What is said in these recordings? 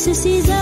se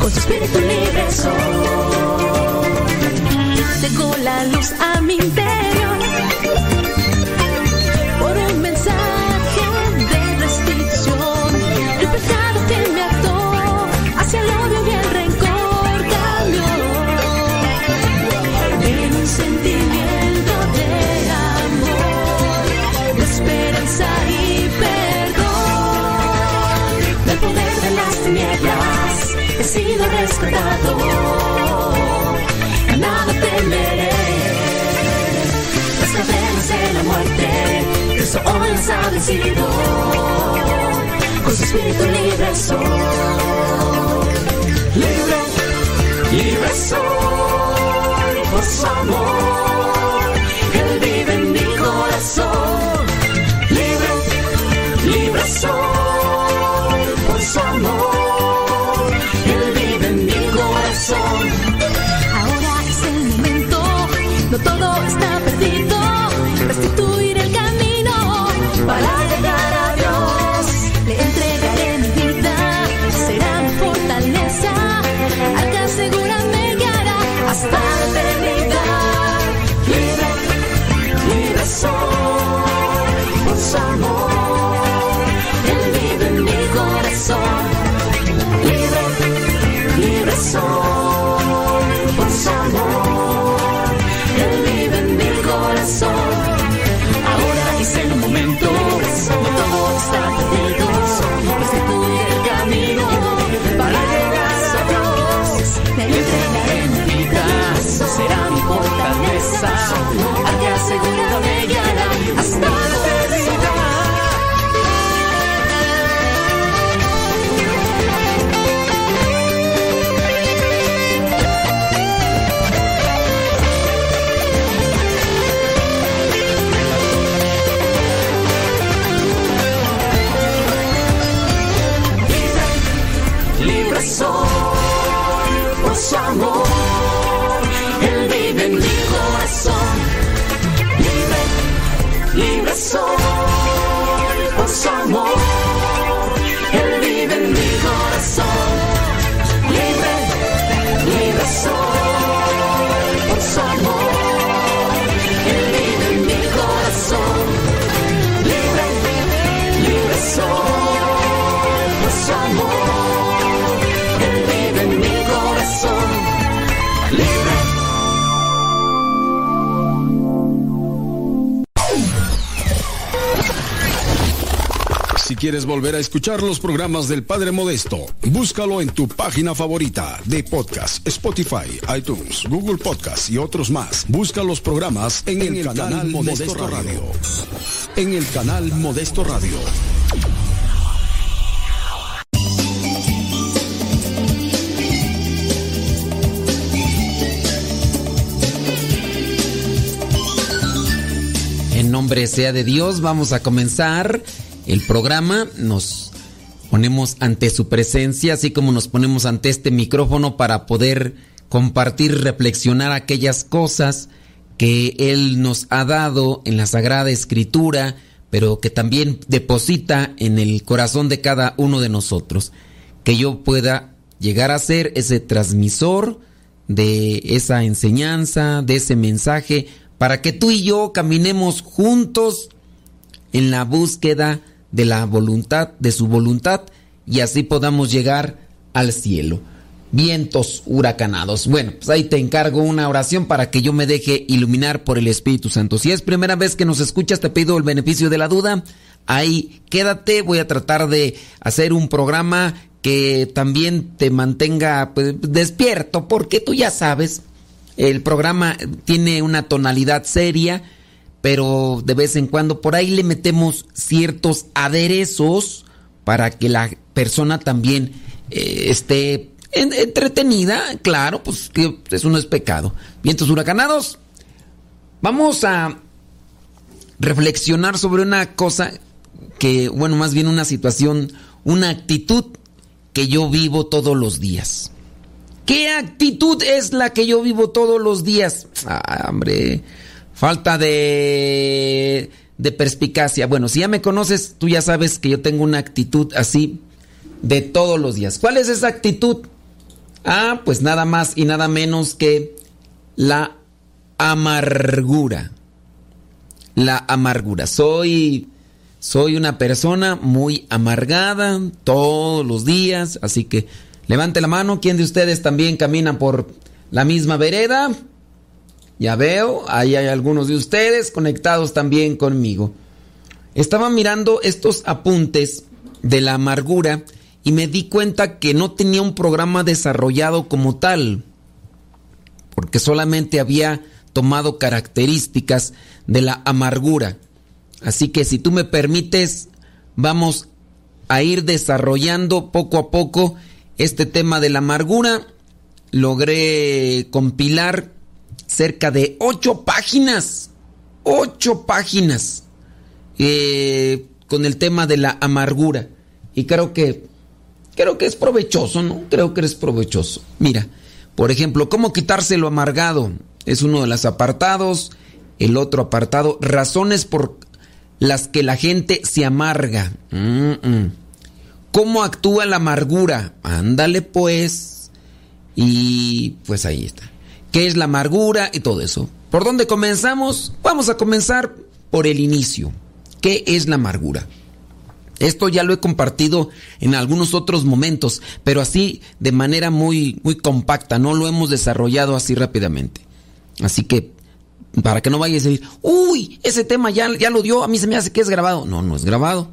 con su espíritu libre soy. Llegó la luz a mi les ha vencido, con su espíritu libre soy. Libre, libre soy. Quieres volver a escuchar los programas del Padre Modesto, búscalo en tu página favorita de podcast, Spotify, iTunes, Google Podcast y otros más. Busca los programas en, el, canal, Modesto, Radio. En el canal Modesto Radio. En nombre sea de Dios, vamos a comenzar el programa, nos ponemos ante su presencia, así como nos ponemos ante este micrófono para poder compartir, reflexionar aquellas cosas que Él nos ha dado en la Sagrada Escritura, pero que también deposita en el corazón de cada uno de nosotros. Que yo pueda llegar a ser ese transmisor de esa enseñanza, de ese mensaje, para que tú y yo caminemos juntos en la búsqueda de la voluntad, de su voluntad, y así podamos llegar al cielo. Vientos huracanados. Bueno, pues ahí te encargo una oración para que yo me deje iluminar por el Espíritu Santo. Si es primera vez que nos escuchas, te pido el beneficio de la duda. Ahí quédate, voy a tratar de hacer un programa que también te mantenga pues, despierto, porque tú ya sabes, el programa tiene una tonalidad seria pero de vez en cuando por ahí le metemos ciertos aderezos para que la persona también eh, esté entretenida, claro, pues que eso no es pecado. Vientos huracanados, vamos a reflexionar sobre una cosa que, bueno, más bien una situación, una actitud que yo vivo todos los días. ¿Qué actitud es la que yo vivo todos los días? Ah, hombre, Falta de, de perspicacia. Bueno, si ya me conoces, tú ya sabes que yo tengo una actitud así de todos los días. ¿Cuál es esa actitud? Ah, pues nada más y nada menos que la amargura. La amargura. Soy soy una persona muy amargada todos los días, así que levante la mano. ¿Quién de ustedes también camina por la misma vereda? Ya veo, ahí hay algunos de ustedes conectados también conmigo. Estaba mirando estos apuntes de la amargura y me di cuenta que no tenía un programa desarrollado como tal, porque solamente había tomado características de la amargura. Así que si tú me permites, vamos a ir desarrollando poco a poco este tema de la amargura. Logré compilar cerca de ocho páginas, ocho páginas eh, con el tema de la amargura. Y creo que, creo que es provechoso, ¿no? Creo que es provechoso. Mira, por ejemplo, ¿cómo quitarse lo amargado? Es uno de los apartados. El otro apartado, razones por las que la gente se amarga. ¿Cómo actúa la amargura? Ándale pues. Y pues ahí está qué es la amargura y todo eso. ¿Por dónde comenzamos? Vamos a comenzar por el inicio. ¿Qué es la amargura? Esto ya lo he compartido en algunos otros momentos, pero así de manera muy, muy compacta, no lo hemos desarrollado así rápidamente. Así que, para que no vayas a decir, uy, ese tema ya, ya lo dio, a mí se me hace que es grabado. No, no es grabado.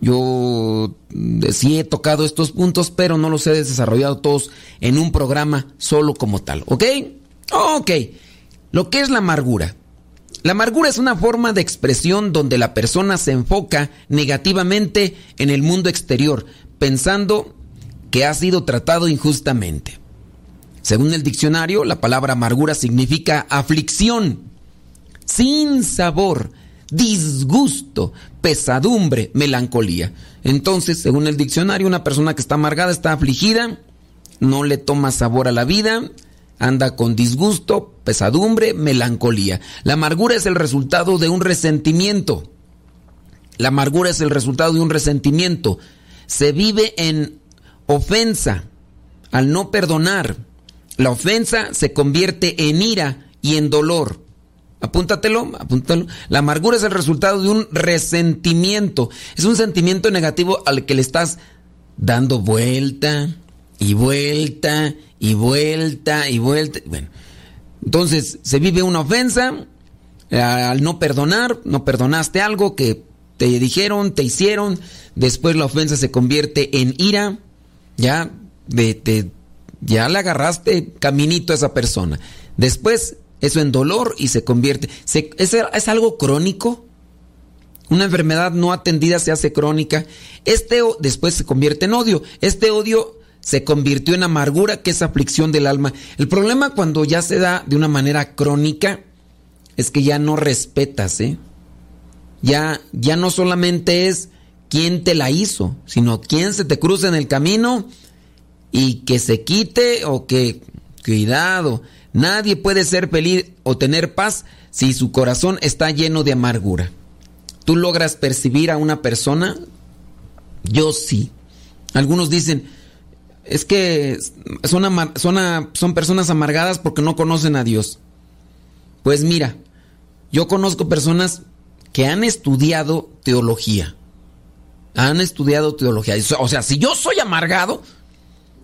Yo eh, sí he tocado estos puntos, pero no los he desarrollado todos en un programa solo como tal. ¿Ok? Ok. Lo que es la amargura. La amargura es una forma de expresión donde la persona se enfoca negativamente en el mundo exterior, pensando que ha sido tratado injustamente. Según el diccionario, la palabra amargura significa aflicción, sin sabor, disgusto, pesadumbre, melancolía. Entonces, según el diccionario, una persona que está amargada está afligida no le toma sabor a la vida, anda con disgusto, pesadumbre, melancolía. La amargura es el resultado de un resentimiento. La amargura es el resultado de un resentimiento. Se vive en ofensa al no perdonar. La ofensa se convierte en ira y en dolor. Apúntatelo, apúntatelo. La amargura es el resultado de un resentimiento. Es un sentimiento negativo al que le estás dando vuelta y vuelta y vuelta y vuelta. Bueno, entonces se vive una ofensa eh, al no perdonar, no perdonaste algo que te dijeron, te hicieron, después la ofensa se convierte en ira, ya, de, ya le agarraste caminito a esa persona. Después eso en dolor y se convierte. es, es, algo crónico. Una enfermedad no atendida se hace crónica. Este después se convierte en odio. Este odio se convirtió en amargura, que es aflicción del alma. El problema cuando ya se da de una manera crónica es que ya no respetas, ¿eh? Ya, ya no solamente es quién te la hizo, sino quién se te cruza en el camino y que se quite o que, cuidado, Nadie puede ser feliz o tener paz si su corazón está lleno de amargura. ¿Tú logras percibir a una persona? Yo sí. Algunos dicen, es que son, son, son personas amargadas porque no conocen a Dios. Pues mira, yo conozco personas que han estudiado teología. Han estudiado teología. O sea, si yo soy amargado,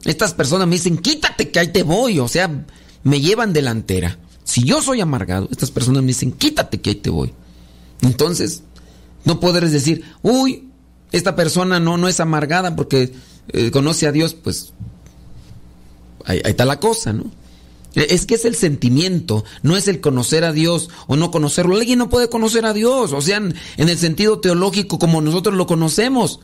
estas personas me dicen, quítate que ahí te voy. O sea, me llevan delantera. Si yo soy amargado, estas personas me dicen, quítate que ahí te voy. Entonces, no podrás decir, uy, esta persona no, no es amargada porque eh, conoce a Dios, pues ahí, está la cosa, ¿no? E, es que es el sentimiento, no es el conocer a Dios o no conocerlo. Alguien no puede conocer a Dios, o sea, en el sentido teológico como nosotros lo conocemos.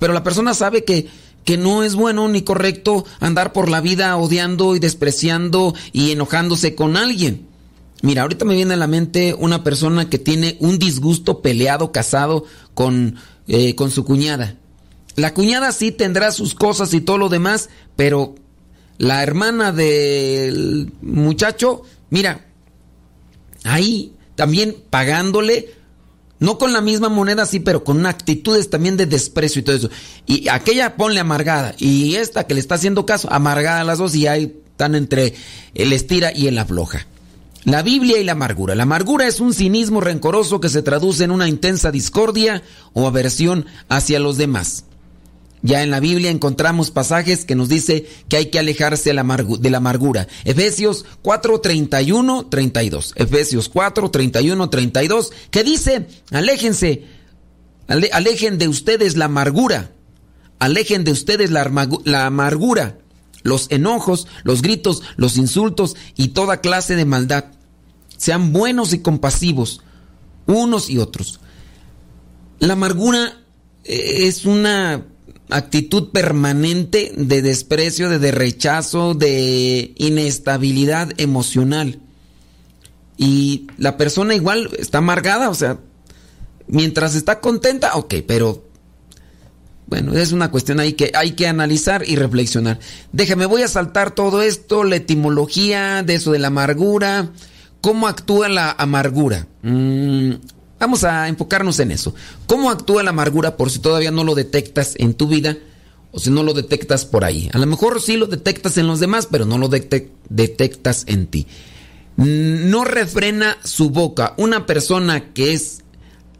Pero la persona sabe que que no es bueno ni correcto andar por la vida odiando y despreciando y enojándose con alguien. Mira, ahorita me viene a la mente una persona que tiene un disgusto peleado, casado con, eh, con su cuñada. La cuñada sí tendrá sus cosas y todo lo demás, pero la hermana del muchacho, mira, ahí también pagándole no con la misma moneda, sí, pero con actitudes también de desprecio y todo eso. Y aquella ponle amargada. Y esta que le está haciendo caso, amargada las dos y ahí están entre el estira y el afloja. La Biblia y la amargura. La amargura es un cinismo rencoroso que se traduce en una intensa discordia o aversión hacia los demás. Ya en la Biblia encontramos pasajes que nos dice que hay que alejarse de la, amargura. Efesios 4, 31, 32. Efesios 4, 31, 32. Que dice, aléjense, alejen de ustedes la amargura. Alejen de ustedes la, amargura, los enojos, los gritos, los insultos y toda clase de maldad. Sean buenos y compasivos, unos y otros. La amargura eh, es una actitud permanente de desprecio, de, rechazo, de inestabilidad emocional. Y la persona igual está amargada, o sea, mientras está contenta, ok, pero bueno, es una cuestión ahí que hay que analizar y reflexionar. Déjame, voy a saltar todo esto, la etimología de eso de la amargura, cómo actúa la amargura. Mm, Vamos a enfocarnos en eso. ¿Cómo actúa la amargura por si todavía no lo detectas en tu vida o si no lo detectas por ahí? A lo mejor sí lo detectas en los demás, pero no lo detectas en ti. No refrena su boca. Una persona que es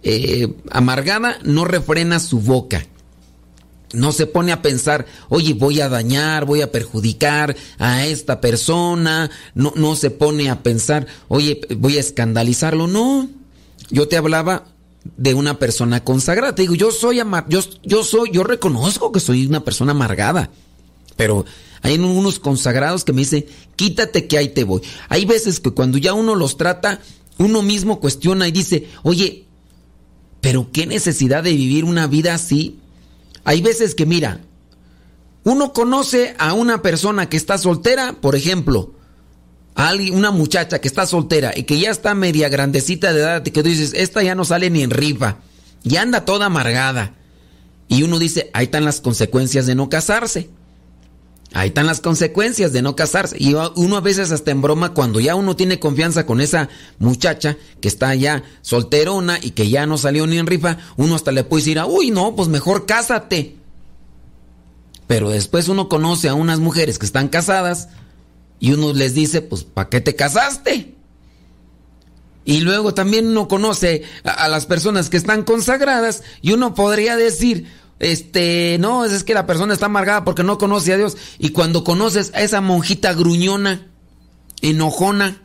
eh, amargada no refrena su boca. No se pone a pensar, oye, voy a dañar, voy a perjudicar a esta persona. No, no se pone a pensar, oye, voy a escandalizarlo. No, yo te hablaba de una persona consagrada. Te digo, yo soy amar, yo, yo soy, yo reconozco que soy una persona amargada. Pero hay unos consagrados que me dicen, quítate que ahí te voy. Hay veces que cuando ya uno los trata, uno mismo cuestiona y dice, oye, pero qué necesidad de vivir una vida así. Hay veces que, mira, uno conoce a una persona que está soltera, por ejemplo, una muchacha que está soltera y que ya está media grandecita de edad que tú dices, esta ya no sale ni en rifa, ya anda toda amargada. Y uno dice, ahí están las consecuencias de no casarse. Ahí están las consecuencias de no casarse. Y uno a veces hasta en broma, cuando ya uno tiene confianza con esa muchacha que está ya solterona y que ya no salió ni en rifa, uno hasta le puede decir, uy, no, pues mejor cásate. Pero después uno conoce a unas mujeres que están casadas y uno les dice, pues, ¿para qué te casaste? Y luego también uno conoce a, las personas que están consagradas y uno podría decir, este, no, es que la persona está amargada porque no conoce a Dios. Y cuando conoces a esa monjita gruñona, enojona,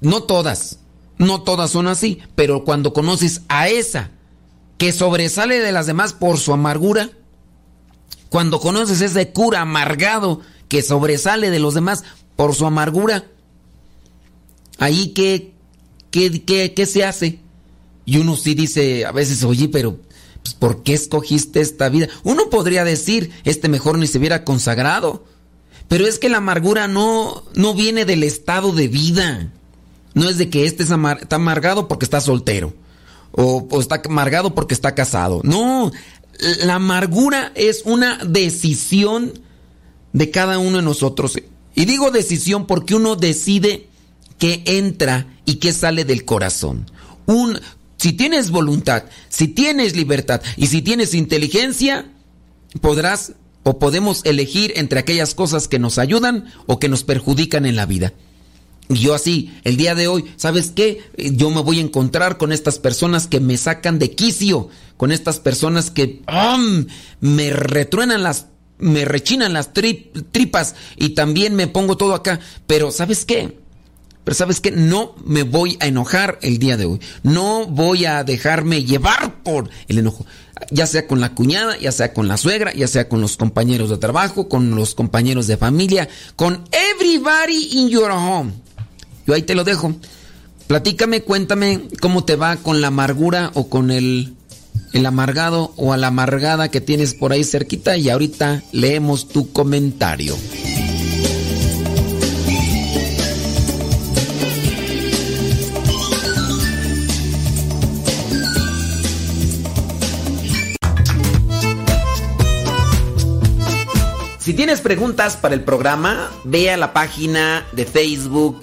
no todas, no todas son así, pero cuando conoces a esa que sobresale de las demás por su amargura, cuando conoces ese cura amargado que sobresale de los demás por su amargura, ahí qué, qué, qué, qué se hace. Y uno sí dice a veces, oye, pero pues, ¿por qué escogiste esta vida? Uno podría decir, este mejor ni se hubiera consagrado. Pero es que la amargura no, no viene del estado de vida. No es de que este está amargado porque está soltero. O está amargado porque está casado. No, la amargura es una decisión de cada uno de nosotros. Y digo decisión porque uno decide que entra y que sale del corazón. Un, si tienes voluntad, si tienes libertad y si tienes inteligencia, podrás o podemos elegir entre aquellas cosas que nos ayudan o que nos perjudican en la vida. Yo así, el día de hoy, ¿sabes qué? Yo me voy a encontrar con estas personas que me sacan de quicio, con estas personas que me retruenan las, me rechinan las tripas y también me pongo todo acá. Pero ¿sabes qué? Pero sabes que no me voy a enojar el día de hoy. No voy a dejarme llevar por el enojo. Ya sea con la cuñada, ya sea con la suegra, ya sea con los compañeros de trabajo, con los compañeros de familia, con everybody in your home. Yo ahí te lo dejo. Platícame, cuéntame cómo te va con la amargura o con el, el amargado o a la amargada que tienes por ahí cerquita y ahorita leemos tu comentario. Si tienes preguntas para el programa, ve a la página de Facebook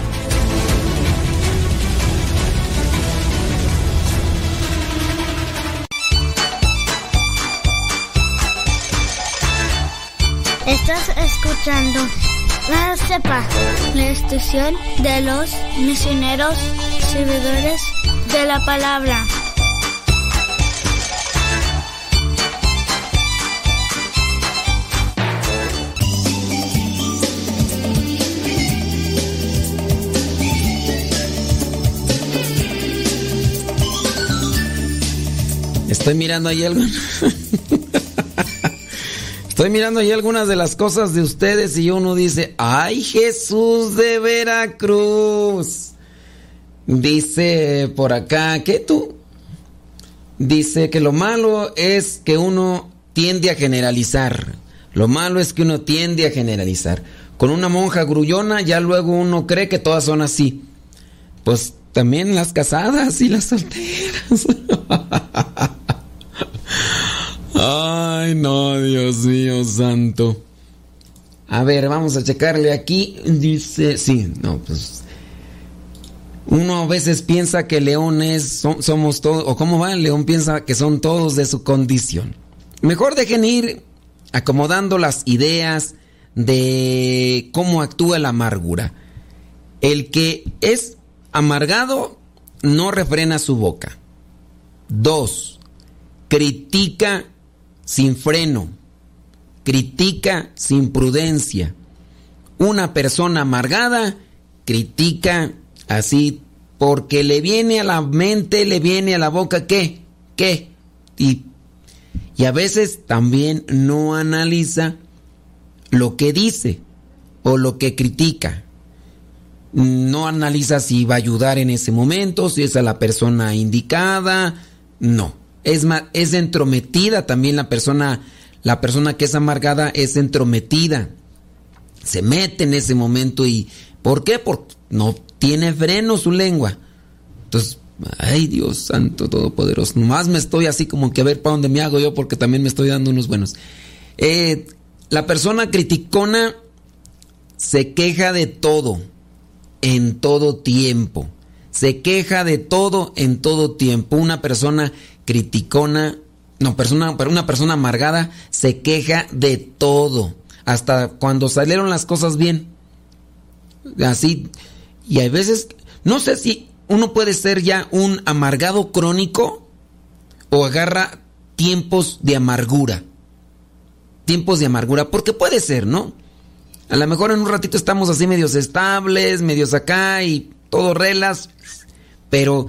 Estás escuchando la CEPA, la estación de los misioneros servidores de la palabra. Estoy mirando ahí algo. Estoy mirando ahí algunas de las cosas de ustedes y uno dice, ay Jesús de Veracruz. Dice por acá, ¿qué tú? Dice que lo malo es que uno tiende a generalizar. Lo malo es que uno tiende a generalizar. Con una monja grullona ya luego uno cree que todas son así. Pues también las casadas y las solteras. No, Dios mío santo. A ver, vamos a checarle aquí. Dice, sí, no, pues. Uno a veces piensa que León es, somos todos, o cómo va, León piensa que son todos de su condición. Mejor dejen ir acomodando las ideas de cómo actúa la amargura. El que es amargado no refrena su boca. Dos, critica sin freno, critica sin prudencia. Una persona amargada critica así porque le viene a la mente, le viene a la boca, ¿qué? ¿Qué? Y, y a veces también no analiza lo que dice o lo que critica. No analiza si va a ayudar en ese momento, si es a la persona indicada. No. Es, es entrometida también la persona. La persona que es amargada es entrometida. Se mete en ese momento y. ¿Por qué? Porque no tiene freno su lengua. Entonces, ay Dios Santo Todopoderoso. Nomás me estoy así como que a ver para dónde me hago yo porque también me estoy dando unos buenos. Eh, la persona criticona se queja de todo, en todo tiempo. Se queja de todo en todo tiempo. Una persona criticona, no, persona, una persona amargada se queja de todo. Hasta cuando salieron las cosas bien. Así. Y hay veces, no sé si uno puede ser ya un amargado crónico o agarra tiempos de amargura. Tiempos de amargura, porque puede ser, ¿no? A lo mejor en un ratito estamos así medios estables, medios acá y todo relas, pero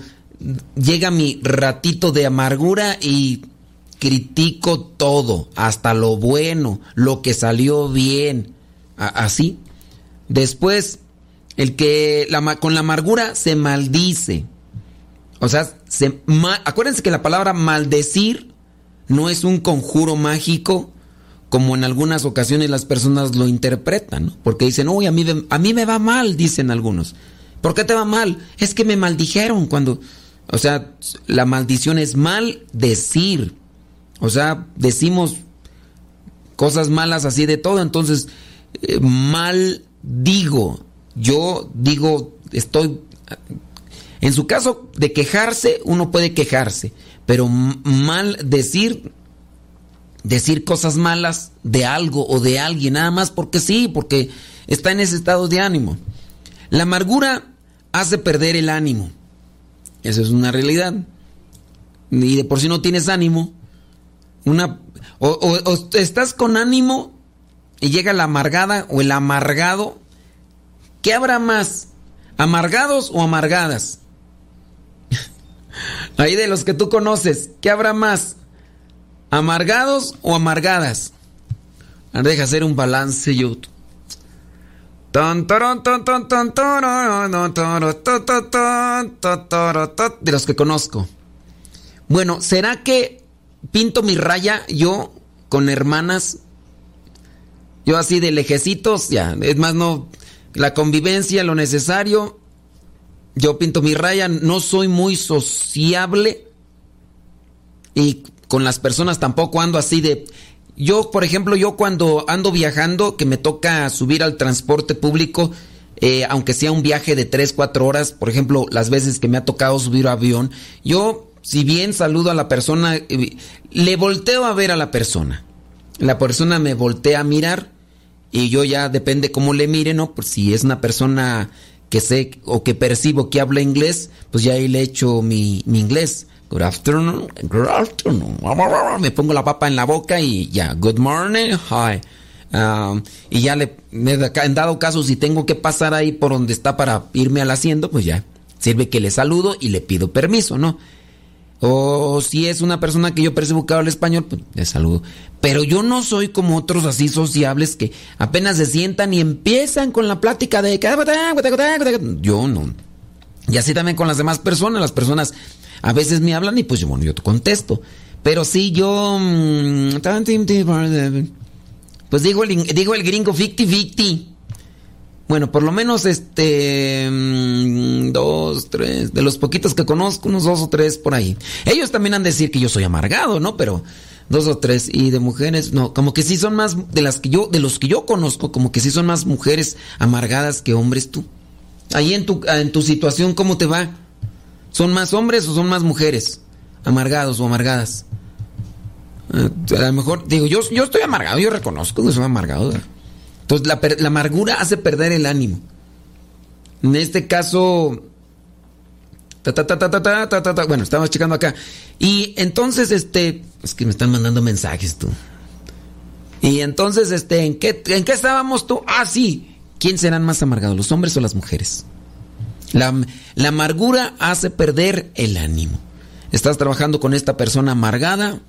llega mi ratito de amargura y critico todo, hasta lo bueno, lo que salió bien, así. Después, el que con la amargura se maldice. O sea, se, acuérdense que la palabra maldecir no es un conjuro mágico como en algunas ocasiones las personas lo interpretan, porque dicen, uy, a mí, a mí me va mal, dicen algunos. ¿Por qué te va mal? Es que me maldijeron cuando... O sea, la maldición es mal decir. O sea, decimos cosas malas así de todo, entonces eh, mal digo. Yo digo, estoy... En su caso de quejarse, uno puede quejarse, pero mal decir decir cosas malas de algo o de alguien, nada más porque sí, porque está en ese estado de ánimo. La amargura hace perder el ánimo. Eso es una realidad. Y de por si no tienes ánimo, una, o, estás con ánimo y llega la amargada o el amargado, ¿qué habrá más? ¿Amargados o amargadas? Ahí de los que tú conoces, ¿qué habrá más? ¿Amargados o amargadas? Deja hacer un balance yo. De los que conozco. Bueno, ¿será que pinto mi raya yo con hermanas? Yo así de lejecitos, ya. Es más, no. La convivencia, lo necesario. Yo pinto mi raya. No soy muy sociable. Y con las personas tampoco ando así de... Yo, por ejemplo, yo cuando ando viajando, que me toca subir al transporte público, eh, aunque sea un viaje de 3, 4 horas, por ejemplo, las veces que me ha tocado subir a avión, yo, si bien saludo a la persona, eh, le volteo a ver a la persona. La persona me voltea a mirar y yo ya depende cómo le mire, ¿no? Por si es una persona que sé o que percibo que habla inglés, pues ya ahí le echo mi inglés. Good afternoon, good afternoon. Me pongo la papa en la boca y ya, good morning, hi. Um, y ya le, en dado caso, si tengo que pasar ahí por donde está para irme al asiento, pues ya, sirve que le saludo y le pido permiso, ¿no? O si es una persona que yo percibo que habla español, pues le saludo. Pero yo no soy como otros así sociables que apenas se sientan y empiezan con la plática de... Yo no. Y así también con las demás personas. Las personas a veces me hablan y pues yo, bueno, yo te contesto. Pero sí, yo... Mm, pues digo el, digo el gringo ficti ficti. Bueno, por lo menos este... Mm, dos, tres... De los poquitos que conozco, unos dos o tres por ahí. Ellos también han de decir que yo soy amargado, ¿no? Pero dos o tres y de mujeres no como que sí son más de las que yo de los que yo conozco como que sí son más mujeres amargadas que hombres tú ahí en tu en tu situación cómo te va ¿Son más hombres o son más mujeres? Amargados o amargadas. Eh, a lo mejor, digo, yo, yo estoy amargado, yo reconozco que soy amargado. Entonces, la, amargura hace perder el ánimo. En este caso, bueno, estamos checando acá. Y entonces, este, es que me están mandando mensajes tú. Y entonces, este, ¿en qué, ¿en qué estábamos tú? Ah, sí. ¿Quién serán más amargados, los hombres o las mujeres? La, amargura hace perder el ánimo. Estás trabajando con esta persona amargada.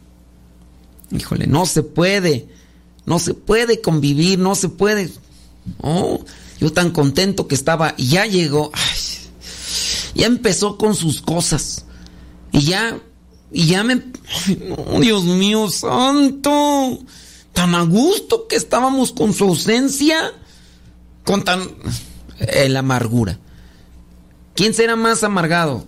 Híjole, no se puede. No se puede convivir, no se puede. Oh, yo tan contento que estaba, y ya llegó. ya empezó con sus cosas. Y ya, y ya me. Dios mío, santo. Tan a gusto que estábamos con su ausencia. Con tan. Eh, la amargura. ¿Quién será más amargado?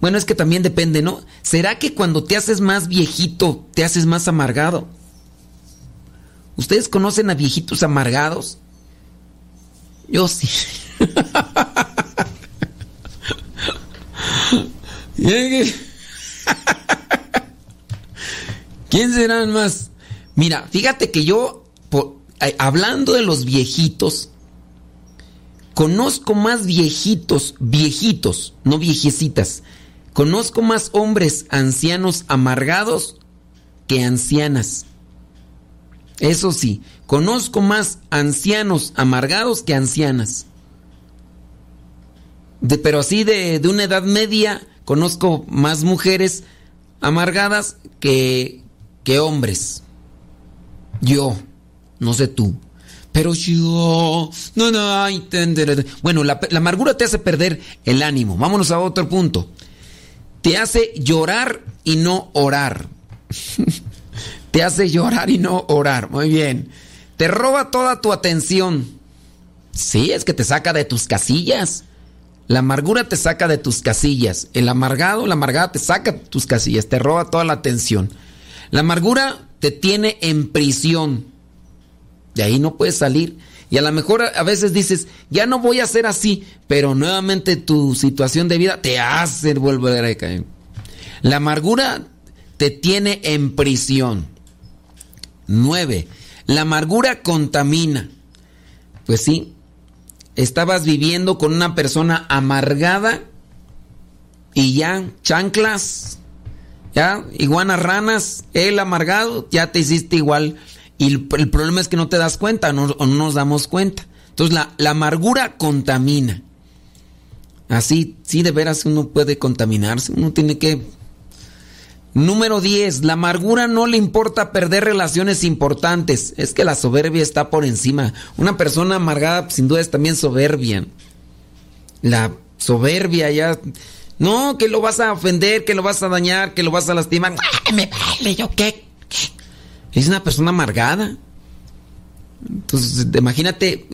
Bueno, es que también depende, ¿no? ¿Será que cuando te haces más viejito, te haces más amargado? ¿Ustedes conocen a viejitos amargados? Yo sí. ¿Quién serán más? Mira, fíjate que yo, hablando de los viejitos, conozco más viejitos, viejitos, no viejecitas, Conozco más hombres ancianos amargados que ancianas. Eso sí, conozco más ancianos amargados que ancianas. Pero así de, de, una edad media, conozco más mujeres amargadas que, que hombres. Yo, no sé tú. Pero yo, no, no, ay, bueno, la, la amargura te hace perder el ánimo. Vámonos a otro punto te hace llorar y no orar. te hace llorar y no orar. Muy bien. Te roba toda tu atención. Sí, es que te saca de tus casillas. La amargura te saca de tus casillas. El amargado, la amargada te saca de tus casillas, te roba toda la atención. La amargura te tiene en prisión. De ahí no puedes salir. Y a lo mejor a veces dices, ya no voy a ser así, pero nuevamente tu situación de vida te hace volver a caer. La amargura te tiene en prisión. Nueve, la amargura contamina. Pues sí, estabas viviendo con una persona amargada y ya, chanclas, ya, iguanas ranas, el amargado, ya te hiciste igual y el, problema es que no te das cuenta no, o no nos damos cuenta. Entonces la, amargura contamina. Así, sí, de veras uno puede contaminarse. Uno tiene que... Número 10. La amargura no le importa perder relaciones importantes. Es que la soberbia está por encima. Una persona amargada sin duda es también soberbia. La soberbia ya... No, que lo vas a ofender, que lo vas a dañar, que lo vas a lastimar. Me vale, yo qué. Es una persona amargada. Entonces, imagínate,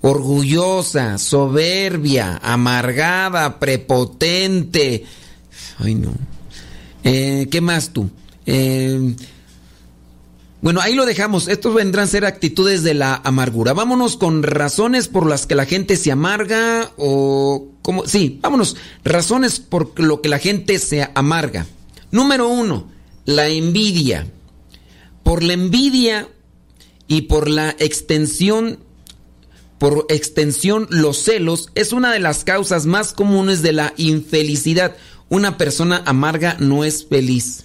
orgullosa, soberbia, amargada, prepotente. Ay, no. Eh, ¿Qué más tú? Eh, bueno, ahí lo dejamos. Estos vendrán a ser actitudes de la amargura. Vámonos con razones por las que la gente se amarga o... como Sí, vámonos. Razones por lo que la gente se amarga. Número uno, la envidia por la envidia y por la extensión, por extensión los celos, es una de las causas más comunes de la infelicidad. Una persona amarga no es feliz.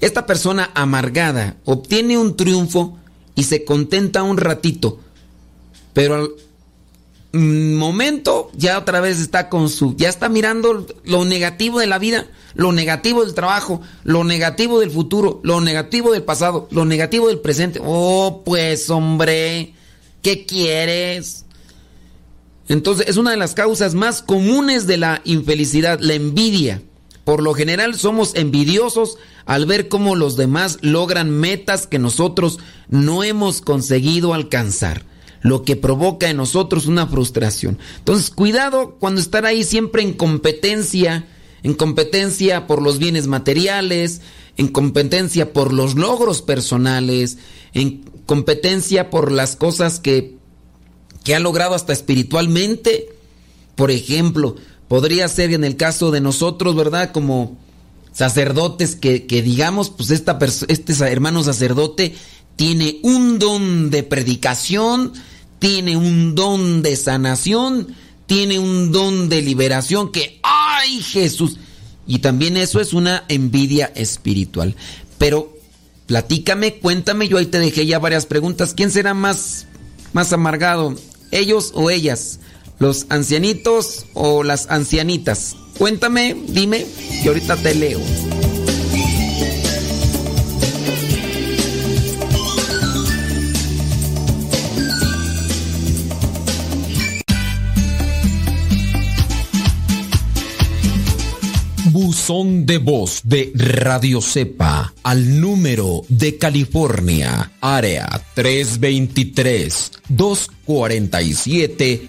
Esta persona amargada obtiene un triunfo y se contenta un ratito, pero al momento ya otra vez está con su, ya está mirando lo negativo de la vida lo negativo del trabajo, lo negativo del futuro, lo negativo del pasado, lo negativo del presente. Oh, pues hombre, ¿qué quieres? Entonces es una de las causas más comunes de la infelicidad, la envidia. Por lo general somos envidiosos al ver cómo los demás logran metas que nosotros no hemos conseguido alcanzar, lo que provoca en nosotros una frustración. Entonces cuidado cuando estar ahí siempre en competencia en competencia por los bienes materiales, en competencia por los logros personales, en competencia por las cosas que, que ha logrado hasta espiritualmente. Por ejemplo, podría ser en el caso de nosotros, ¿verdad? Como sacerdotes que, que digamos, pues esta este hermano sacerdote tiene un don de predicación, tiene un don de sanación, tiene un don de liberación que, ¡ay Jesús! Y también eso es una envidia espiritual. Pero platícame, cuéntame, yo ahí te dejé ya varias preguntas. ¿Quién será más, más amargado? ¿Ellos o ellas? ¿Los ancianitos o las ancianitas? Cuéntame, dime, y ahorita te leo. Buzón de voz de Radio Cepa al número de California, área 323 247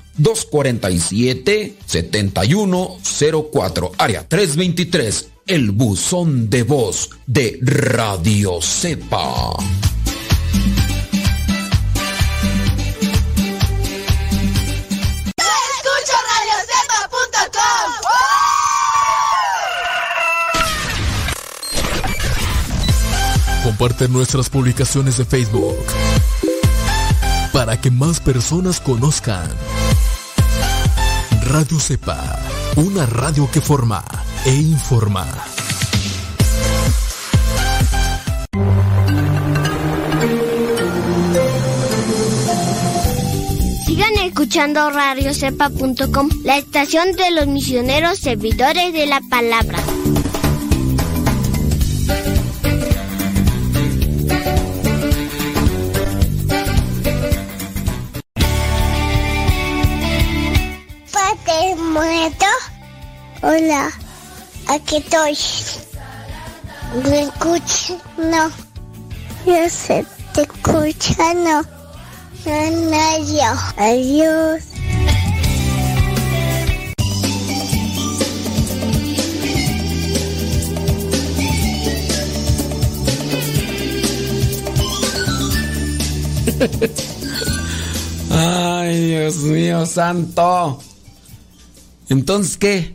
247-7104, área 323, el buzón de voz de Radio Cepa. Comparte nuestras publicaciones de Facebook para que más personas conozcan. Radio Sepa, una radio que forma e informa. Sigan escuchando radiocepa.com, la estación de los misioneros servidores de la palabra. Muerto? Hola, aquí estoy. ¿Me escuchas? No. Yo sé, te escucha, no. No, no, Adiós. Ay, Dios mío, santo. Entonces, ¿qué?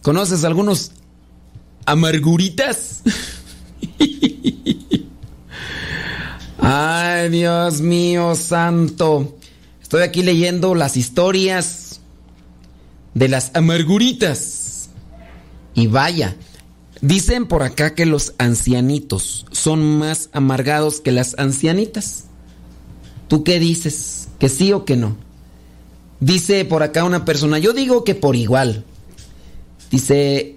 ¿Conoces algunos amarguritas? Ay, Dios mío santo. Estoy aquí leyendo las historias de las amarguritas. Y vaya, dicen por acá que los ancianitos son más amargados que las ancianitas. ¿Tú qué dices? ¿Que sí o que no? Dice por acá una persona, yo digo que por igual. Dice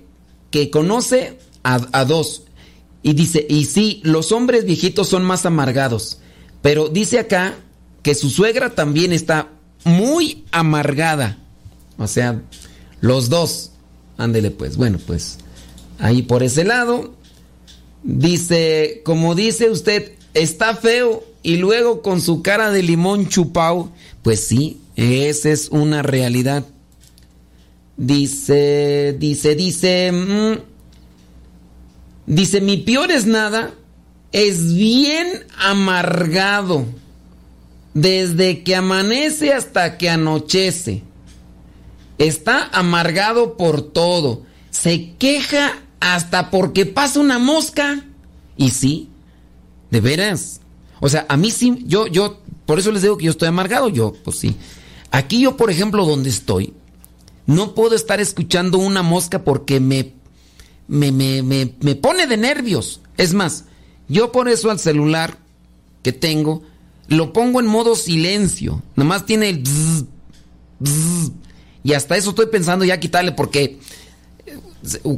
que conoce a, dos. Y dice, y sí, los hombres viejitos son más amargados. Pero dice acá que su suegra también está muy amargada. O sea, los dos. Ándele pues. Bueno, pues ahí por ese lado. Dice, como dice usted, está feo y luego con su cara de limón chupao. Pues sí, esa es una realidad. Dice, dice, dice, mm, dice, mi peor es nada, es bien amargado, desde que amanece hasta que anochece. Está amargado por todo, se queja hasta porque pasa una mosca. Y sí, de veras. O sea, a mí sí, yo, yo, por eso les digo que yo estoy amargado, yo, pues sí. Aquí yo, por ejemplo, donde estoy, no puedo estar escuchando una mosca porque me, me, me, me, pone de nervios. Es más, yo por eso al celular que tengo, lo pongo en modo silencio. Nomás tiene el... y hasta eso estoy pensando ya quitarle porque eh,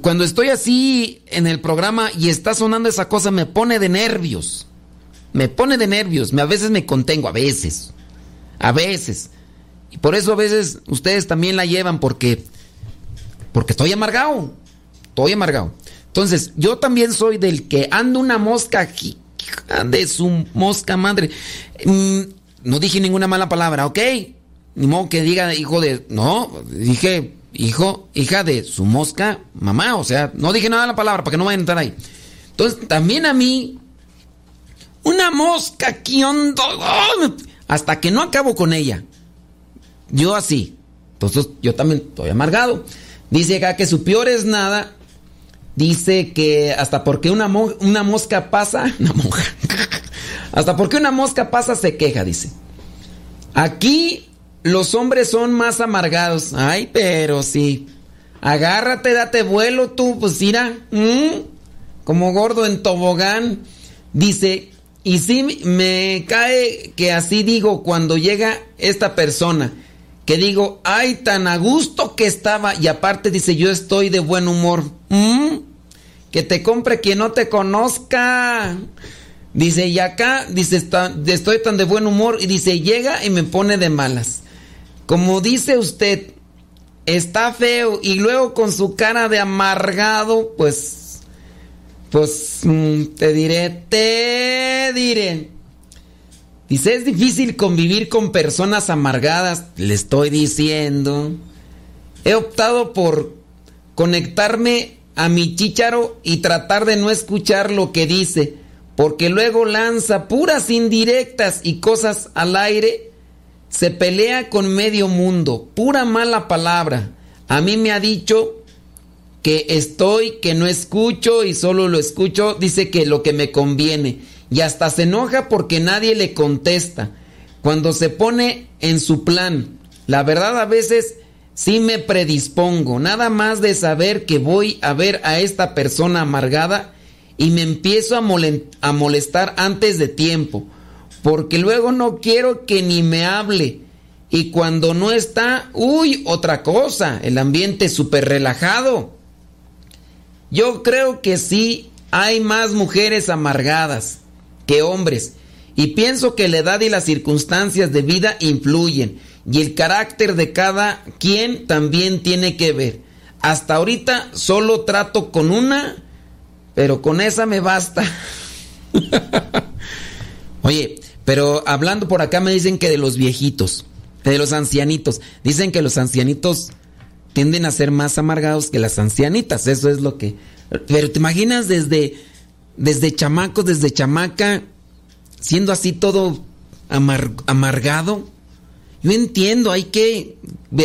cuando estoy así en el programa y está sonando esa cosa me pone de nervios. Me pone de nervios. A veces me contengo, a veces. A veces. Y por eso a veces ustedes también la llevan porque porque estoy amargado. Estoy amargado. Entonces, yo también soy del que anda una mosca aquí, de su mosca madre. Mm, no dije ninguna mala palabra, ¿ok? Ni modo que diga hijo de... No, dije hijo, hija de su mosca, mamá. O sea, no dije nada de la palabra para que no vayan a entrar ahí. Entonces, también a mí, una mosca, ¿qué onda? Hasta que no acabo con ella. Yo así. Entonces, yo también estoy amargado. Dice acá que su peor es nada. Dice que hasta porque una, mosca pasa, una monja. hasta porque una mosca pasa se queja, dice. Aquí los hombres son más amargados. Ay, pero sí. Agárrate, date vuelo tú, pues mira. Como gordo en tobogán. Dice, y sí me cae que así digo cuando llega esta persona. Que digo, ay, tan a gusto que estaba. Y aparte dice, yo estoy de buen humor. Que te compre quien no te conozca. Dice, y acá, dice, estoy tan de buen humor. Y dice, llega y me pone de malas. Como dice usted, está feo y luego con su cara de amargado, pues, pues, mm, te diré, te diré. Dice, es difícil convivir con personas amargadas, le estoy diciendo. He optado por conectarme a mi chicharo y tratar de no escuchar lo que dice, porque luego lanza puras indirectas y cosas al aire se pelea con medio mundo, pura mala palabra. A mí me ha dicho que estoy, que no escucho y solo lo escucho, dice que lo que me conviene. Y hasta se enoja porque nadie le contesta. Cuando se pone en su plan, la verdad a veces sí me predispongo, nada más de saber que voy a ver a esta persona amargada y me empiezo a, molestar antes de tiempo porque luego no quiero que ni me hable. Y cuando no está, uy, otra cosa, el ambiente súper relajado. Yo creo que sí hay más mujeres amargadas que hombres. Y pienso que la edad y las circunstancias de vida influyen. Y el carácter de cada quien también tiene que ver. Hasta ahorita solo trato con una, pero con esa me basta. Oye, pero hablando por acá me dicen que de los viejitos, de los ancianitos. Dicen que los ancianitos tienden a ser más amargados que las ancianitas. Eso es lo que... Pero te imaginas desde, desde chamaco, desde chamaca, siendo así todo amargado. Yo entiendo, hay que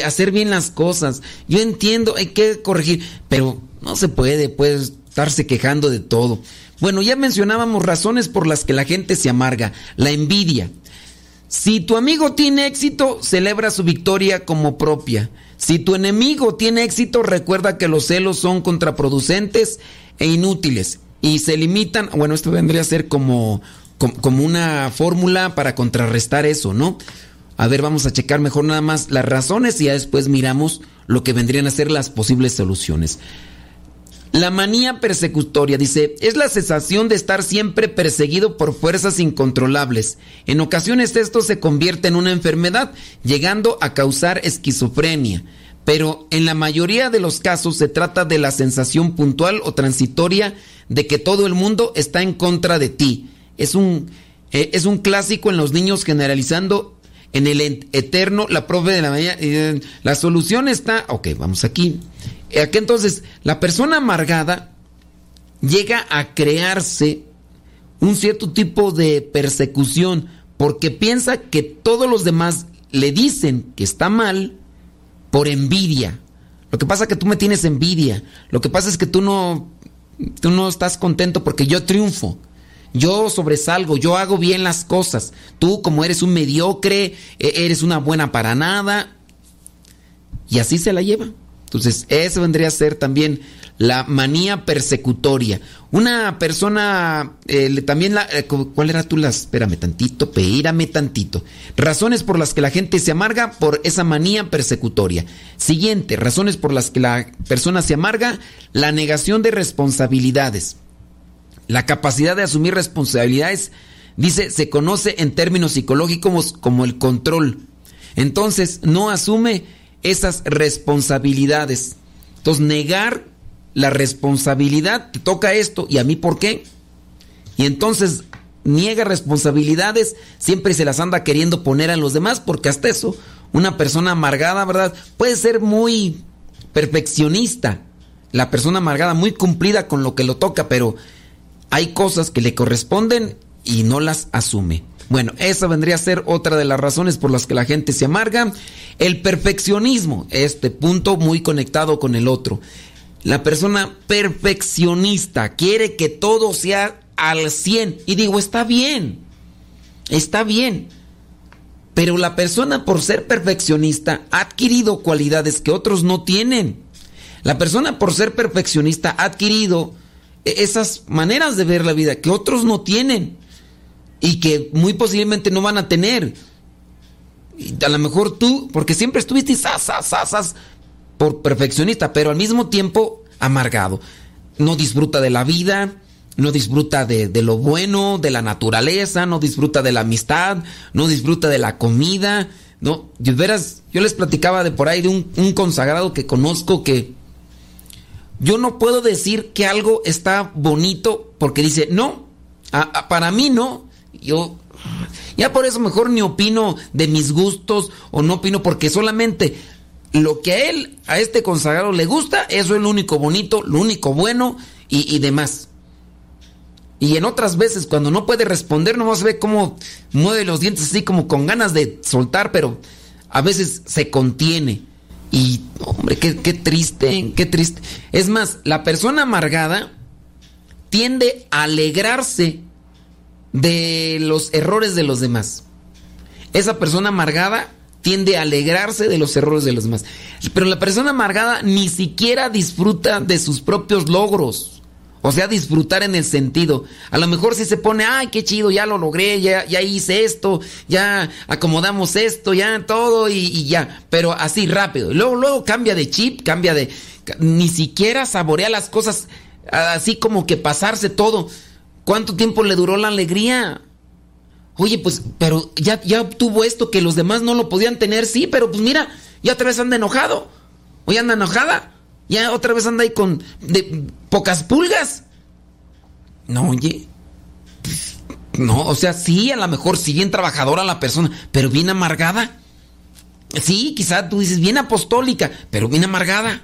hacer bien las cosas. Yo entiendo, hay que corregir. Pero no se puede, puede estarse quejando de todo. Bueno, ya mencionábamos razones por las que la gente se amarga. La envidia. Si tu amigo tiene éxito, celebra su victoria como propia. Si tu enemigo tiene éxito, recuerda que los celos son contraproducentes e inútiles y se limitan, bueno, esto vendría a ser como, como, una fórmula para contrarrestar eso, ¿no? A ver, vamos a checar mejor nada más las razones y ya después miramos lo que vendrían a ser las posibles soluciones. La manía persecutoria, dice, es la sensación de estar siempre perseguido por fuerzas incontrolables. En ocasiones esto se convierte en una enfermedad, llegando a causar esquizofrenia. Pero en la mayoría de los casos se trata de la sensación puntual o transitoria de que todo el mundo está en contra de ti. Es un, eh, es un clásico en los niños generalizando en el eterno, la profe de la mañana. Eh, la solución está, ok, vamos aquí. Aquí entonces, la persona amargada llega a crearse un cierto tipo de persecución porque piensa que todos los demás le dicen que está mal por envidia. Lo que pasa es que tú me tienes envidia. Lo que pasa es que tú no, tú no estás contento porque yo triunfo. Yo sobresalgo, yo hago bien las cosas. Tú como eres un mediocre, e-, eres una buena para nada. Y así se la lleva. Entonces, eso vendría a ser también la manía persecutoria. Una persona, eh, también la, eh, ¿cuál era tú las? Espérame tantito, peírame tantito. Razones por las que la gente se amarga por esa manía persecutoria. Siguiente, razones por las que la persona se amarga, la negación de responsabilidades. La capacidad de asumir responsabilidades, dice, se conoce en términos psicológicos como el control. Entonces, no asume esas responsabilidades. Entonces, negar la responsabilidad, te toca esto, ¿y a mí por qué? Y entonces niega responsabilidades, siempre se las anda queriendo poner a los demás, porque hasta eso, una persona amargada, ¿verdad? Puede ser muy perfeccionista, la persona amargada muy cumplida con lo que lo toca, pero hay cosas que le corresponden y no las asume. Bueno, esa vendría a ser otra de las razones por las que la gente se amarga. El perfeccionismo, este punto muy conectado con el otro. La persona perfeccionista quiere que todo sea al 100. Y digo, está bien, está bien. Pero la persona por ser perfeccionista ha adquirido cualidades que otros no tienen. La persona por ser perfeccionista ha adquirido esas maneras de ver la vida que otros no tienen y que muy posiblemente no van a tener. Y a lo mejor tú, porque siempre estuviste sas, por perfeccionista, pero al mismo tiempo amargado. No disfruta de la vida, no disfruta de, lo bueno, de la naturaleza, no disfruta de la amistad, no disfruta de la comida. No, veras, yo les platicaba de por ahí de un consagrado que conozco que yo no puedo decir que algo está bonito porque dice, no, para mí no yo ya por eso mejor ni opino de mis gustos o no opino porque solamente lo que a él, a este consagrado le gusta, eso es lo único bonito, lo único bueno y, demás. Y en otras veces cuando no puede responder, nomás ve cómo mueve los dientes así como con ganas de soltar, pero a veces se contiene. Y, hombre, qué, qué triste, qué triste. Es más, la persona amargada tiende a alegrarse de los errores de los demás. Esa persona amargada tiende a alegrarse de los errores de los demás. Pero la persona amargada ni siquiera disfruta de sus propios logros. O sea, disfrutar en el sentido. A lo mejor si se pone, ay, qué chido, ya lo logré, ya, ya hice esto, ya acomodamos esto, ya todo y, ya. Pero así rápido. Luego, luego cambia de chip, cambia de... Ni siquiera saborea las cosas así como que pasarse todo. ¿Cuánto tiempo le duró la alegría? Oye, pues, pero ya, ya obtuvo esto que los demás no lo podían tener, sí, pero pues mira, ya otra vez anda enojado. Hoy anda enojada. Ya otra vez anda ahí con de, pocas pulgas. No, oye. No, o sea, sí, a lo mejor sí bien trabajadora la persona, pero bien amargada. Sí, quizá tú dices bien apostólica, pero bien amargada.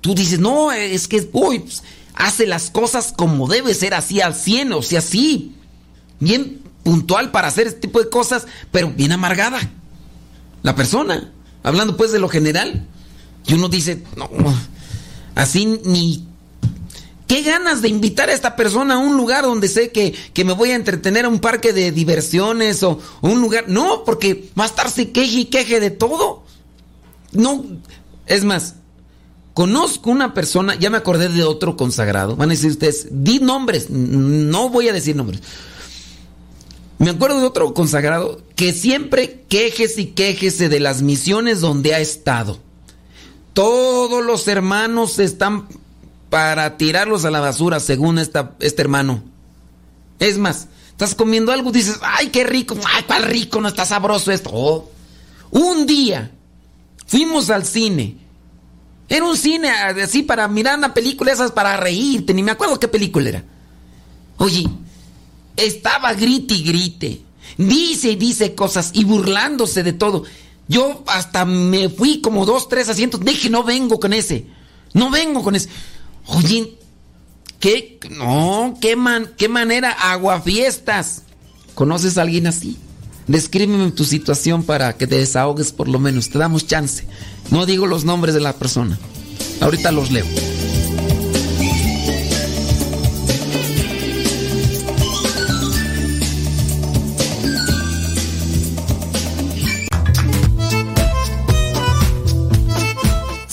Tú dices, no, es que, uy, pues, hace las cosas como debe ser, así al 100, o sea, sí, bien puntual para hacer este tipo de cosas, pero bien amargada. La persona, hablando pues de lo general, y uno dice, no, así ni... ¿Qué ganas de invitar a esta persona a un lugar donde sé que, me voy a entretener a un parque de diversiones o, un lugar? No, porque va a estarse queje y queje de todo. No, es más, Conozco una persona, ya me acordé de otro consagrado. Van a decir ustedes, di nombres, no voy a decir nombres. Me acuerdo de otro consagrado que siempre quejese y quejese de las misiones donde ha estado. Todos los hermanos están para tirarlos a la basura, según esta, este hermano. Es más, estás comiendo algo, dices, ay, qué rico, ay, cuál rico, no está sabroso esto. Oh. Un día fuimos al cine era un cine así para mirar una película esas para reírte, ni me acuerdo qué película era. Oye, estaba grite y grite. Dice y dice cosas y burlándose de todo. Yo hasta me fui como dos, tres asientos. Dije, no vengo con ese. No vengo con ese. Oye, ¿qué? No, qué, man, qué manera, aguafiestas. ¿Conoces a alguien así? Descríbeme tu situación para que te desahogues por lo menos. Te damos chance. No digo los nombres de la persona. Ahorita los leo.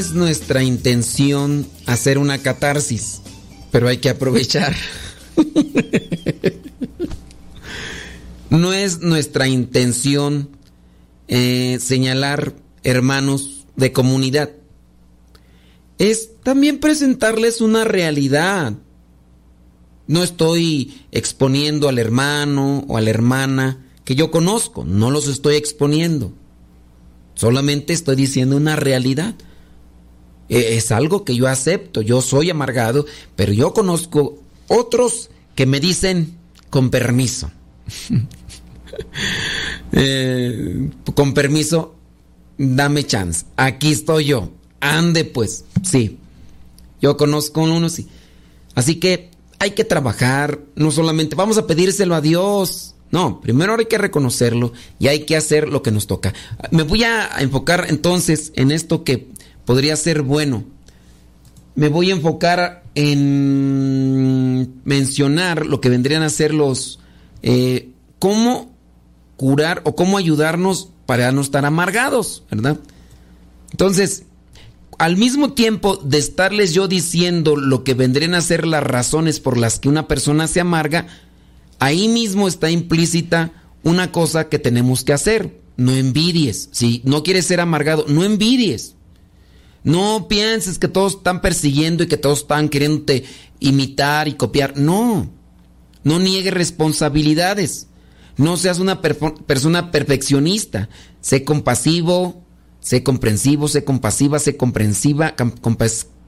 Es nuestra intención hacer una catarsis, pero hay que aprovechar. no es nuestra intención eh, señalar hermanos de comunidad. Es también presentarles una realidad. No estoy exponiendo al hermano o a la hermana que yo conozco, no los estoy exponiendo. Solamente estoy diciendo una realidad. E, es algo que yo acepto. Yo soy amargado, pero yo conozco otros que me dicen con permiso. Eh, con permiso, dame chance. Aquí estoy yo. Ande pues. Sí. Yo conozco uno, sí. Así que hay que trabajar. No solamente vamos a pedírselo a Dios. No, primero hay que reconocerlo y hay que hacer lo que nos toca. Me voy a enfocar entonces en esto que podría ser bueno. Me voy a enfocar en mencionar lo que vendrían a ser los... Eh, cómo curar o cómo ayudarnos para no estar amargados, ¿verdad? Entonces, al mismo tiempo de estarles yo diciendo lo que vendrían a ser las razones por las que una persona se amarga, ahí mismo está implícita una cosa que tenemos que hacer. No envidies. Si no quieres ser amargado, no envidies. No pienses que todos están persiguiendo y que todos están queriéndote imitar y copiar. No. No niegues responsabilidades. No seas una persona perfeccionista. Sé compasivo, sé comprensivo, sé compasiva, sé comprensiva,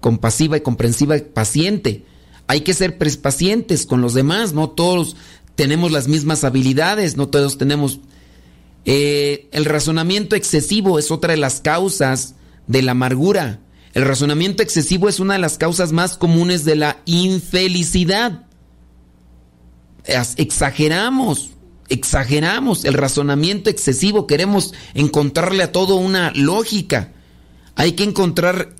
compasiva y comprensiva, paciente. Hay que ser pacientes con los demás. No todos tenemos las mismas habilidades, no todos tenemos... Eh, el razonamiento excesivo es otra de las causas de la amargura. El razonamiento excesivo es una de las causas más comunes de la infelicidad. Exageramos, exageramos el razonamiento excesivo, queremos encontrarle a todo una lógica. Hay que encontrar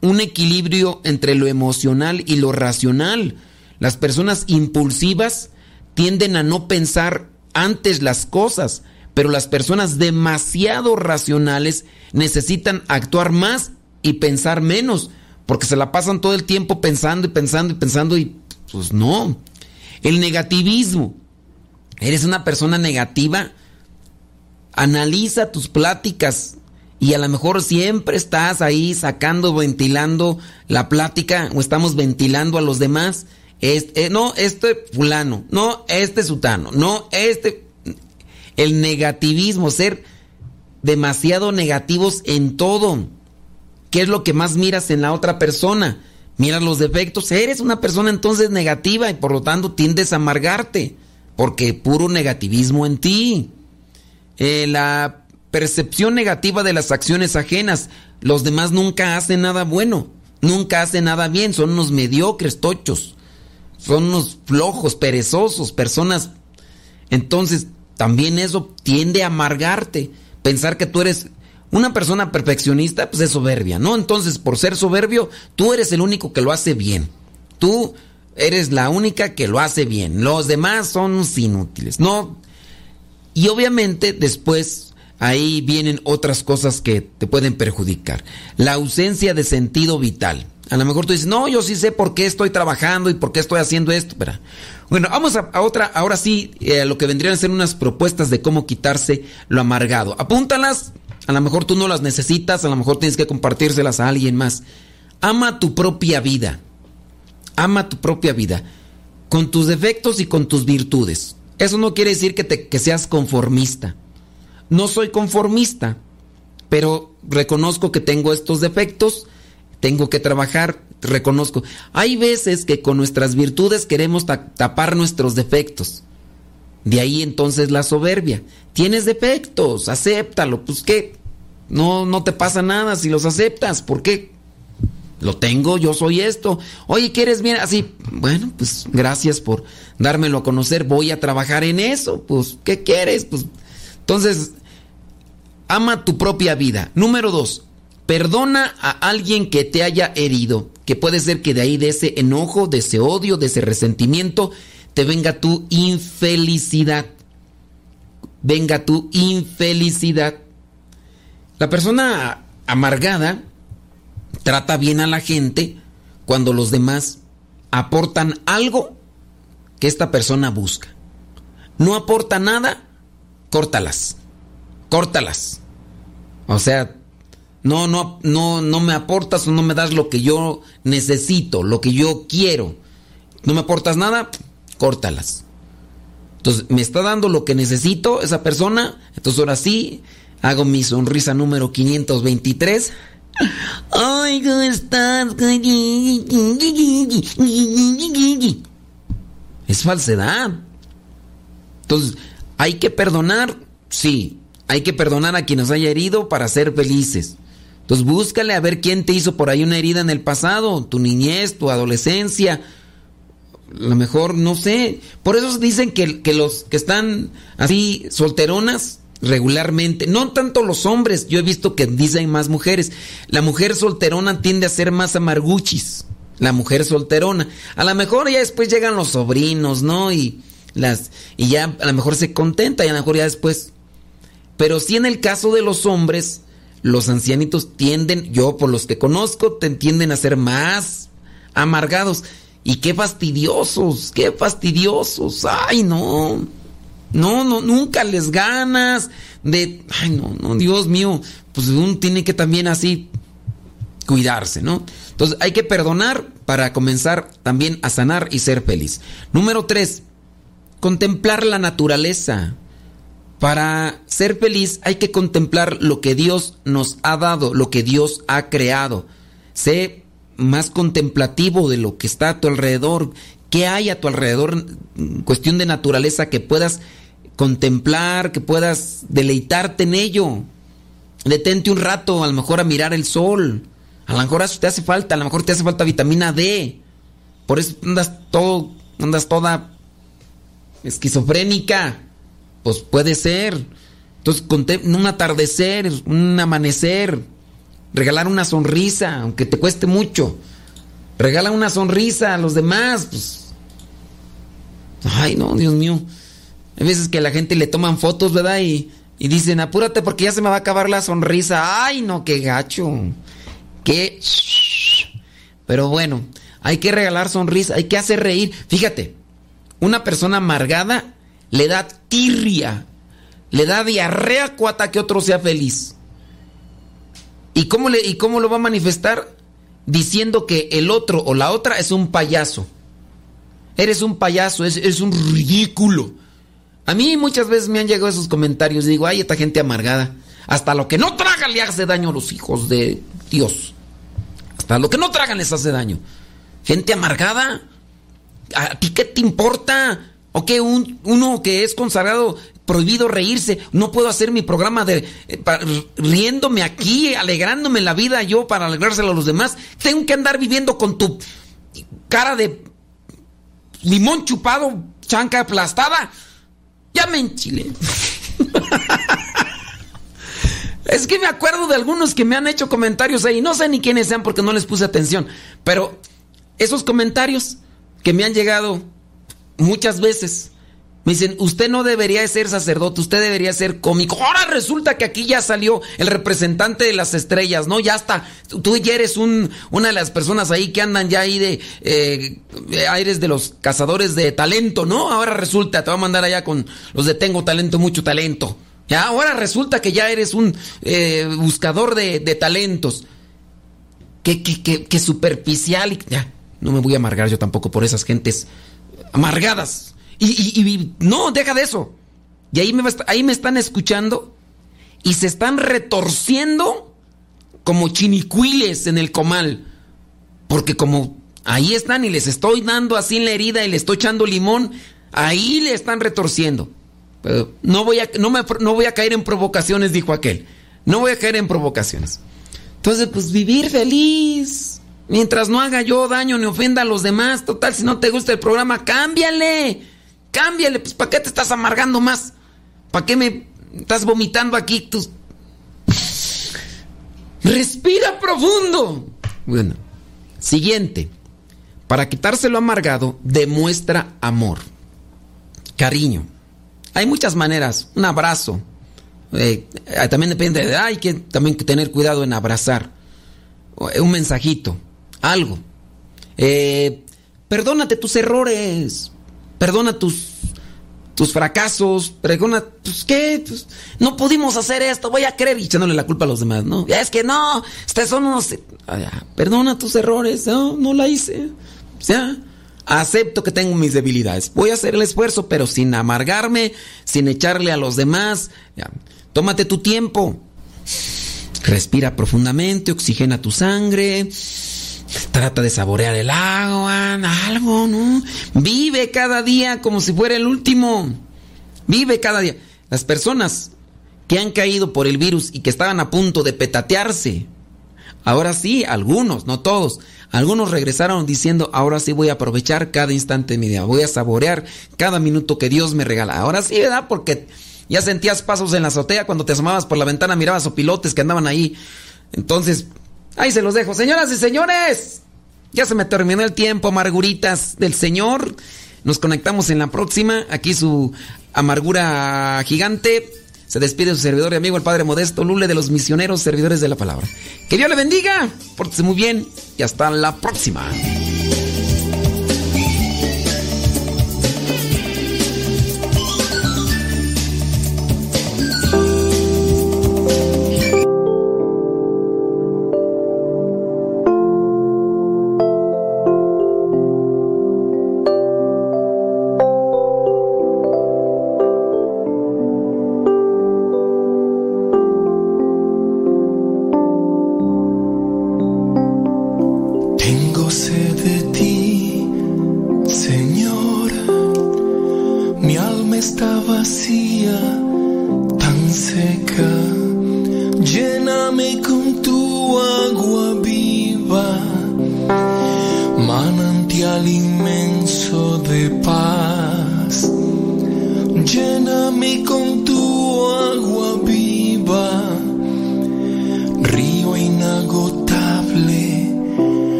un equilibrio entre lo emocional y lo racional. Las personas impulsivas tienden a no pensar antes las cosas, pero las personas demasiado racionales necesitan actuar más y pensar menos, porque se la pasan todo el tiempo pensando y pensando y pensando y pues no. El negativismo. ¿Eres una persona negativa? Analiza tus pláticas y a lo mejor siempre estás ahí sacando, ventilando la plática o estamos ventilando a los demás. Este, no, este fulano, no, este sutano, no, este... El negativismo, ser demasiado negativos en todo. ¿Qué es lo que más miras en la otra persona? Miras los defectos. Eres una persona entonces negativa y por lo tanto tiendes a amargarte. Porque puro negativismo en ti. Eh, la percepción negativa de las acciones ajenas. Los demás nunca hacen nada bueno. Nunca hacen nada bien. Son unos mediocres, tochos son unos flojos, perezosos, personas. Entonces, también eso tiende a amargarte. Pensar que tú eres una persona perfeccionista, pues es soberbia, ¿no? Entonces, por ser soberbio, tú eres el único que lo hace bien. Tú eres la única que lo hace bien. Los demás son inútiles, ¿no? Y obviamente después ahí vienen otras cosas que te pueden perjudicar. La ausencia de sentido vital. A lo mejor tú dices, no, yo sí sé por qué estoy trabajando y por qué estoy haciendo esto. Pero, bueno, vamos a, otra, ahora sí, eh, lo que vendrían a ser unas propuestas de cómo quitarse lo amargado. Apúntalas, a lo mejor tú no las necesitas, a lo mejor tienes que compartírselas a alguien más. Ama tu propia vida. Ama tu propia vida. Con tus defectos y con tus virtudes. Eso no quiere decir que, te, que seas conformista. No soy conformista, pero reconozco que tengo estos defectos, tengo que trabajar, reconozco. Hay veces que con nuestras virtudes queremos tapar nuestros defectos. De ahí entonces la soberbia. Tienes defectos, acéptalo. Pues qué, no, no te pasa nada si los aceptas. ¿Por qué? Lo tengo, yo soy esto. Oye, ¿quieres bien así? Bueno, pues gracias por dármelo a conocer. Voy a trabajar en eso. Pues, ¿qué quieres? Pues, entonces, ama tu propia vida. Número dos, perdona a alguien que te haya herido. Que puede ser que de ahí, de ese enojo, de ese odio, de ese resentimiento, te venga tu infelicidad. Venga tu infelicidad. La persona amargada trata bien a la gente cuando los demás aportan algo que esta persona busca. No aporta nada, córtalas. Córtalas. O sea, no, no, no, no me aportas o no me das lo que yo necesito, lo que yo quiero. No me aportas nada, córtalas. Entonces, me está dando lo que necesito esa persona. Entonces, ahora sí, hago mi sonrisa número 523. Ay, ¿cómo estás? Es falsedad. Entonces, ¿hay que perdonar? Sí, hay que perdonar a quien nos haya herido para ser felices. Entonces, búscale a ver quién te hizo por ahí una herida en el pasado, tu niñez, tu adolescencia. A lo mejor, no sé. Por eso dicen que, que los que están así solteronas regularmente, no tanto los hombres, yo he visto que dicen más mujeres. La mujer solterona tiende a ser más amarguchis la mujer solterona. A lo mejor ya después llegan los sobrinos, ¿no? Y las y ya a lo mejor se contenta y a lo mejor ya después. Pero sí en el caso de los hombres, los ancianitos tienden, yo por los que conozco, te tienden a ser más amargados. Y qué fastidiosos, qué fastidiosos. Ay, no. No, no, nunca les ganas de, ay, no, no, Dios mío, pues uno tiene que también así cuidarse, ¿no? Entonces hay que perdonar para comenzar también a sanar y ser feliz. Número tres, contemplar la naturaleza. Para ser feliz hay que contemplar lo que Dios nos ha dado, lo que Dios ha creado. Sé más contemplativo de lo que está a tu alrededor. ¿Qué hay a tu alrededor? Cuestión de naturaleza que puedas contemplar, que puedas deleitarte en ello. Detente un rato, a lo mejor a mirar el sol a lo mejor te hace falta, a lo mejor te hace falta vitamina D. Por eso andas todo, andas toda esquizofrénica. Pues puede ser. Entonces, un atardecer, un amanecer, regalar una sonrisa, aunque te cueste mucho. Regala una sonrisa a los demás. Pues. Ay, no, Dios mío. Hay veces que la gente le toman fotos, ¿verdad? Y, y dicen, apúrate porque ya se me va a acabar la sonrisa. Ay, no, qué gacho que... Pero bueno, hay que regalar sonrisa, hay que hacer reír. Fíjate, una persona amargada le da tirria, le da diarrea cuata que otro sea feliz. ¿Y cómo, le, ¿Y cómo lo va a manifestar? Diciendo que el otro o la otra es un payaso. Eres un payaso, es, un ridículo. A mí muchas veces me han llegado esos comentarios digo, ay, esta gente amargada. Hasta lo que no traga le hace daño a los hijos de Dios lo que no tragan les hace daño. Gente amargada. ¿A ti qué te importa? ¿O qué? Un, uno que es consagrado, prohibido reírse. No puedo hacer mi programa de eh, riéndome aquí, alegrándome la vida yo para alegrárselo a los demás. Tengo que andar viviendo con tu cara de limón chupado, chanca aplastada. Ya me enchilé. Es que me acuerdo de algunos que me han hecho comentarios ahí. No sé ni quiénes sean porque no les puse atención. Pero esos comentarios que me han llegado muchas veces Me dicen, usted no debería ser sacerdote, usted debería ser cómico. Ahora resulta que aquí ya salió el representante de las estrellas, ¿no? Ya está. Tú ya eres un, una de las personas ahí que andan ya ahí de eh, aires de los cazadores de talento, ¿no? Ahora resulta, te va a mandar allá con los de tengo talento, mucho talento. Ya, ahora resulta que ya eres un eh, buscador de, talentos. Qué, qué, superficial. Y, ya, no me voy a amargar yo tampoco por esas gentes amargadas. Y, no, deja de eso. Y ahí me, ahí me están escuchando y se están retorciendo como chinicuiles en el comal. Porque como ahí están y les estoy dando así en la herida y le estoy echando limón, ahí le están retorciendo. no, voy a, no, me, no voy a caer en provocaciones, dijo aquel. No voy a caer en provocaciones. Entonces, pues vivir feliz. Mientras no haga yo daño ni ofenda a los demás. Total, si no te gusta el programa, cámbiale. Cámbiale, pues ¿para qué te estás amargando más? ¿Para qué me estás vomitando aquí tus... Respira profundo. Bueno, siguiente. Para quitárselo amargado, demuestra amor, cariño. Hay muchas maneras. Un abrazo. Eh, también depende de... Hay que también tener cuidado en abrazar. Un mensajito. Algo. perdónate tus errores perdona tus, tus fracasos, perdona, pues qué, pues, no pudimos hacer esto, voy a creer y echándole la culpa a los demás, ¿no? Es que no, ustedes son unos, perdona tus errores, no, no la hice, o acepto que tengo mis debilidades, voy a hacer el esfuerzo, pero sin amargarme, sin echarle a los demás, tómate tu tiempo, respira profundamente, oxigena tu sangre, Trata de saborear el agua, algo, ¿no? Vive cada día como si fuera el último. Vive cada día. Las personas que han caído por el virus y que estaban a punto de petatearse, ahora sí, algunos, no todos, algunos regresaron diciendo, ahora sí voy a aprovechar cada instante de mi día, voy a saborear cada minuto que Dios me regala. Ahora sí, ¿verdad? Porque ya sentías pasos en la azotea cuando te asomabas por la ventana, mirabas o pilotes que andaban ahí. Entonces, Ahí se los dejo. Señoras y señores, ya se me terminó el tiempo, amarguritas del Señor. Nos conectamos en la próxima. Aquí su amargura gigante. Se despide su servidor y amigo, el Padre Modesto Lule de los misioneros servidores de la palabra. Que Dios le bendiga, pórtese muy bien y hasta la próxima.